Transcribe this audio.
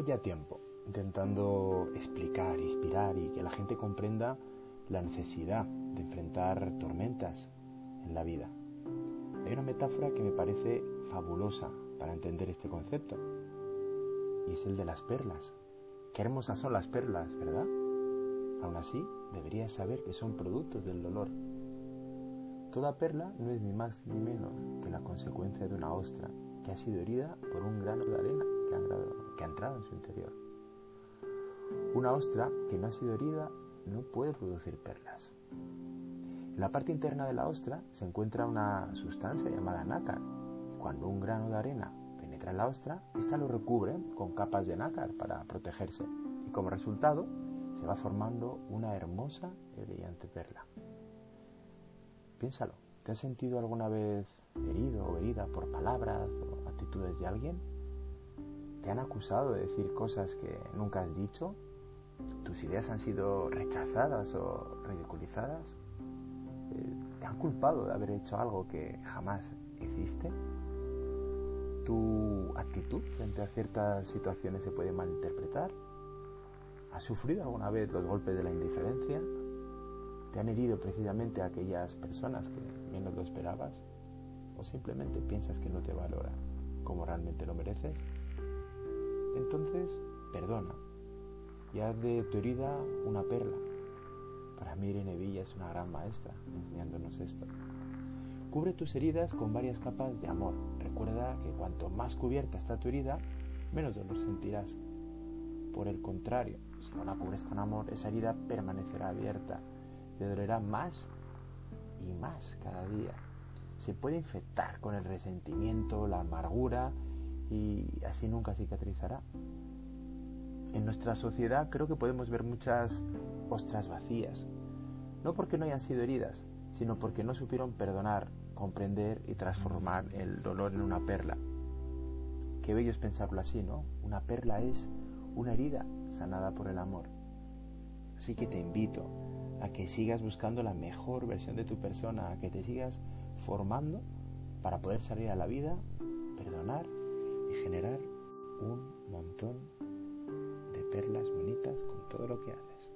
ya tiempo intentando explicar, inspirar y que la gente comprenda la necesidad de enfrentar tormentas en la vida. Hay una metáfora que me parece fabulosa para entender este concepto y es el de las perlas. Qué hermosas son las perlas, ¿verdad? Aún así, deberías saber que son productos del dolor. Toda perla no es ni más ni menos que la consecuencia de una ostra que ha sido herida por un grano de arena que ha, entrado en su interior. Una ostra que no ha sido herida no puede producir perlas. En la parte interna de la ostra se encuentra una sustancia llamada nácar. Cuando un grano de arena penetra en la ostra, ésta lo recubre con capas de nácar para protegerse y como resultado se va formando una hermosa y brillante perla. Piénsalo, ¿te has sentido alguna vez herido o herida por palabras o actitudes de alguien? ¿Te han acusado de decir cosas que nunca has dicho? ¿Tus ideas han sido rechazadas o ridiculizadas? Eh, ¿Te han culpado de haber hecho algo que jamás hiciste? ¿Tu actitud frente a ciertas situaciones se puede malinterpretar? ¿Has sufrido alguna vez los golpes de la indiferencia? ¿Te han herido precisamente aquellas personas que menos lo esperabas? ¿O simplemente piensas que no te valora como realmente lo mereces? Entonces, perdona y haz de tu herida una perla. Para mí Irene Villa es una gran maestra enseñándonos esto. Cubre tus heridas con varias capas de amor. Recuerda que cuanto más cubierta está tu herida, menos dolor sentirás. Por el contrario, si no la cubres con amor, esa herida permanecerá abierta. Te dolerá más y más cada día. Se puede infectar con el resentimiento, la amargura y así nunca cicatrizará. En nuestra sociedad creo que podemos ver muchas ostras vacías, no porque no hayan sido heridas, sino porque no supieron perdonar, comprender y transformar el dolor en una perla. Qué bello es pensarlo así, ¿no? Una perla es una herida sanada por el amor. Así que te invito a que sigas buscando la mejor versión de tu persona, a que te sigas formando para poder salir a la vida, perdonar generar un montón de perlas bonitas con todo lo que haces.